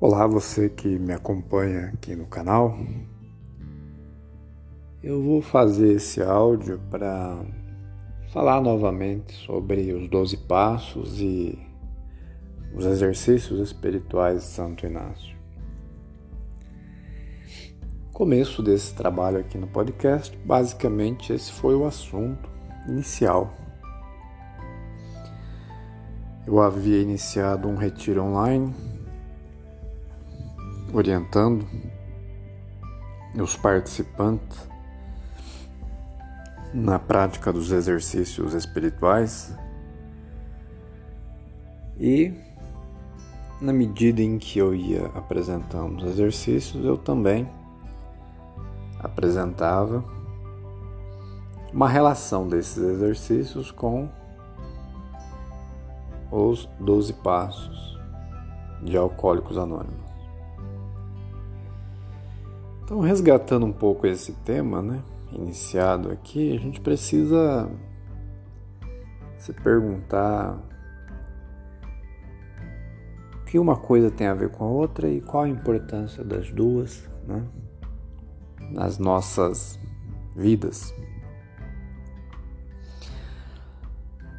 Olá, você que me acompanha aqui no canal. Eu vou fazer esse áudio para falar novamente sobre os 12 passos e os exercícios espirituais de Santo Inácio. Começo desse trabalho aqui no podcast, basicamente esse foi o assunto inicial. Eu havia iniciado um retiro online orientando os participantes na prática dos exercícios espirituais. E na medida em que eu ia apresentando os exercícios, eu também apresentava uma relação desses exercícios com os 12 passos de Alcoólicos Anônimos. Então, resgatando um pouco esse tema, né, iniciado aqui, a gente precisa se perguntar o que uma coisa tem a ver com a outra e qual a importância das duas, né, nas nossas vidas.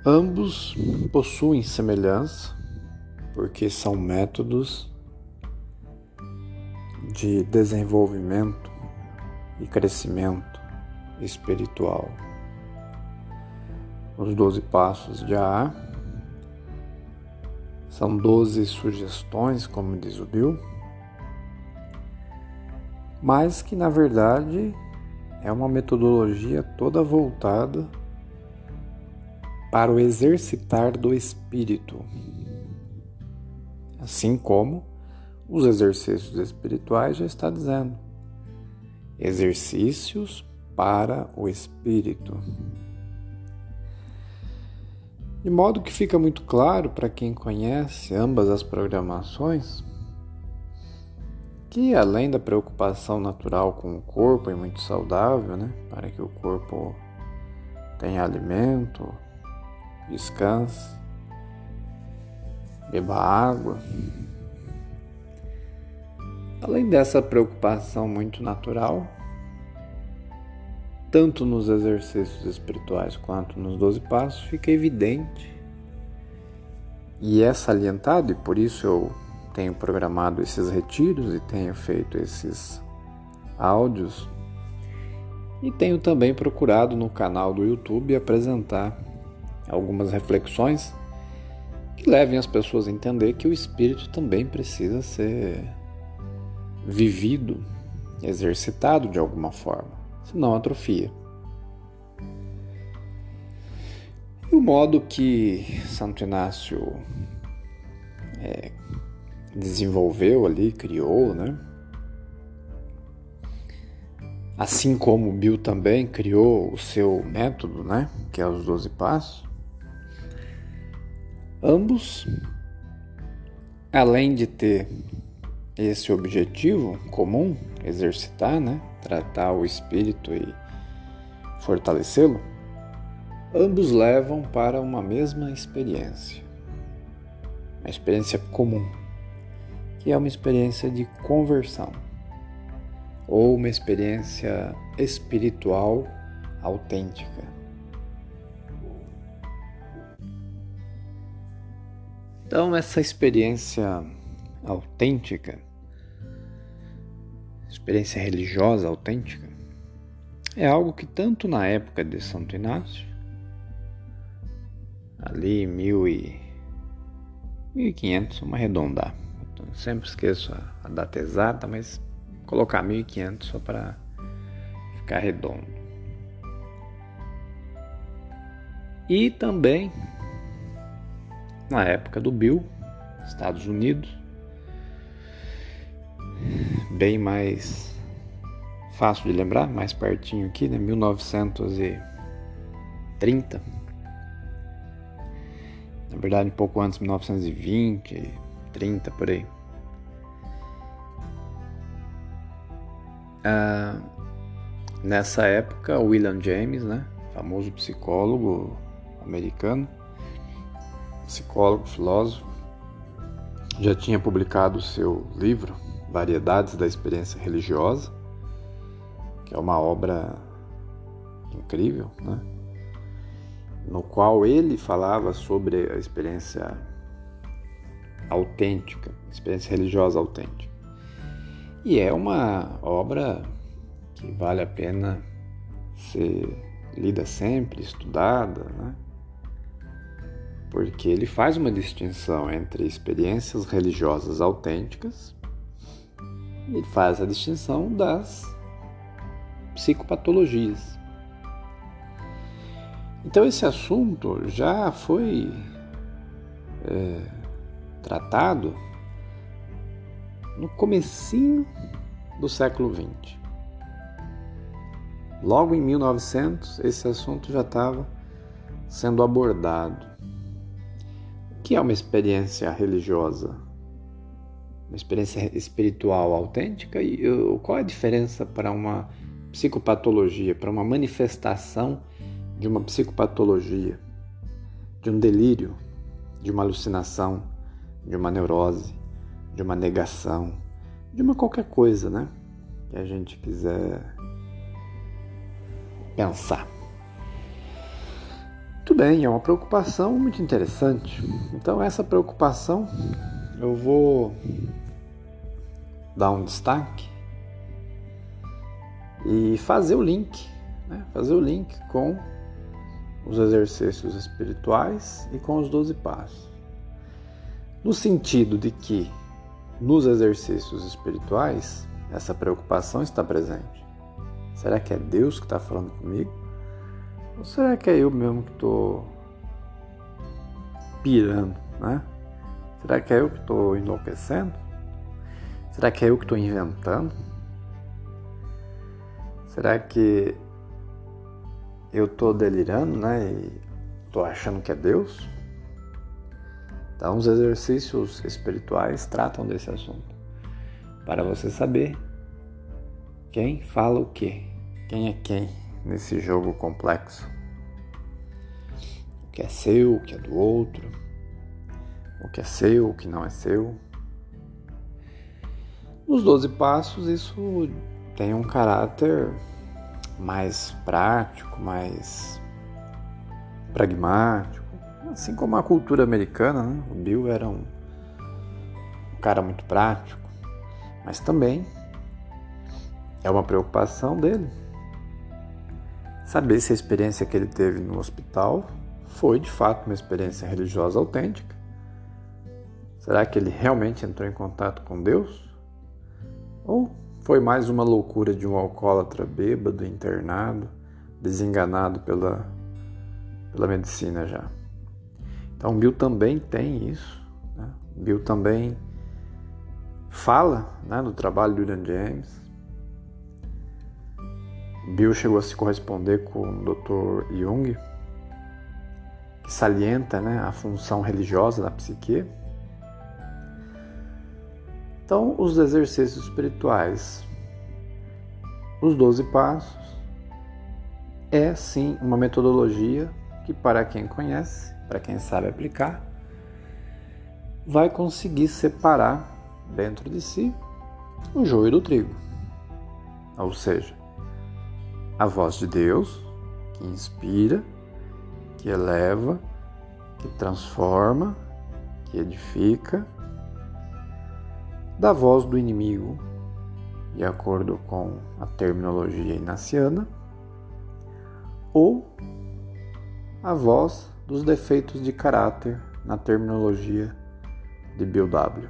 Ambos possuem semelhança, porque são métodos de desenvolvimento e crescimento espiritual. Os doze passos de AA são doze sugestões, como diz o Bill, mas que na verdade é uma metodologia toda voltada para o exercitar do espírito, assim como os exercícios espirituais já está dizendo. Exercícios para o espírito. De modo que fica muito claro para quem conhece ambas as programações que além da preocupação natural com o corpo e muito saudável, né, para que o corpo tenha alimento, descanse, beba água, Além dessa preocupação muito natural, tanto nos exercícios espirituais quanto nos doze passos, fica evidente e é salientado, e por isso eu tenho programado esses retiros e tenho feito esses áudios, e tenho também procurado no canal do YouTube apresentar algumas reflexões que levem as pessoas a entender que o espírito também precisa ser vivido, exercitado de alguma forma, senão atrofia. E o modo que Santo Inácio é, desenvolveu ali, criou, né? Assim como Bill também criou o seu método, né? Que é os 12 passos. Ambos, além de ter esse objetivo comum, exercitar, né? tratar o espírito e fortalecê-lo, ambos levam para uma mesma experiência, uma experiência comum, que é uma experiência de conversão ou uma experiência espiritual autêntica. Então, essa experiência autêntica experiência religiosa autêntica, é algo que tanto na época de Santo Inácio, ali mil e 1500, vamos arredondar. Eu sempre esqueço a, a data exata, mas colocar 1500 só para ficar redondo. E também na época do Bill, Estados Unidos, bem mais fácil de lembrar, mais pertinho aqui, né? 1930. Na verdade, um pouco antes, 1920, 30 por aí. Ah, nessa época, William James, né, famoso psicólogo americano, psicólogo, filósofo, já tinha publicado o seu livro Variedades da Experiência Religiosa, que é uma obra incrível, né? no qual ele falava sobre a experiência autêntica, experiência religiosa autêntica. E é uma obra que vale a pena ser lida sempre, estudada, né? Porque ele faz uma distinção entre experiências religiosas autênticas e faz a distinção das psicopatologias. Então esse assunto já foi é, tratado no comecinho do século XX. Logo em 1900, esse assunto já estava sendo abordado. Que é uma experiência religiosa? Uma experiência espiritual autêntica? E qual é a diferença para uma psicopatologia, para uma manifestação de uma psicopatologia, de um delírio, de uma alucinação, de uma neurose, de uma negação, de uma qualquer coisa, né? Que a gente quiser pensar. Bem, é uma preocupação muito interessante. Então, essa preocupação eu vou dar um destaque e fazer o link, né? fazer o link com os exercícios espirituais e com os doze passos. No sentido de que nos exercícios espirituais essa preocupação está presente. Será que é Deus que está falando comigo? Ou será que é eu mesmo que estou pirando, né? Será que é eu que estou enlouquecendo? Será que é eu que estou inventando? Será que eu estou delirando, né? E estou achando que é Deus? Então, os exercícios espirituais tratam desse assunto. Para você saber quem fala o quê, quem é quem nesse jogo complexo. O que é seu, o que é do outro, o que é seu, o que não é seu. Nos 12 passos, isso tem um caráter mais prático, mais pragmático, assim como a cultura americana. Né? O Bill era um, um cara muito prático, mas também é uma preocupação dele saber se a experiência que ele teve no hospital foi de fato uma experiência religiosa autêntica. Será que ele realmente entrou em contato com Deus? Ou foi mais uma loucura de um alcoólatra bêbado, internado, desenganado pela, pela medicina já. Então, Bill também tem isso. Né? Bill também fala né, do trabalho de William James. Bill chegou a se corresponder com o Dr. Jung, que salienta né, a função religiosa da psique. Então, os exercícios espirituais, os 12 passos, é sim uma metodologia que, para quem conhece, para quem sabe aplicar, vai conseguir separar dentro de si o joio do trigo. Ou seja, a voz de Deus que inspira, que eleva, que transforma, que edifica da voz do inimigo, de acordo com a terminologia inaciana, ou a voz dos defeitos de caráter na terminologia de Bill W.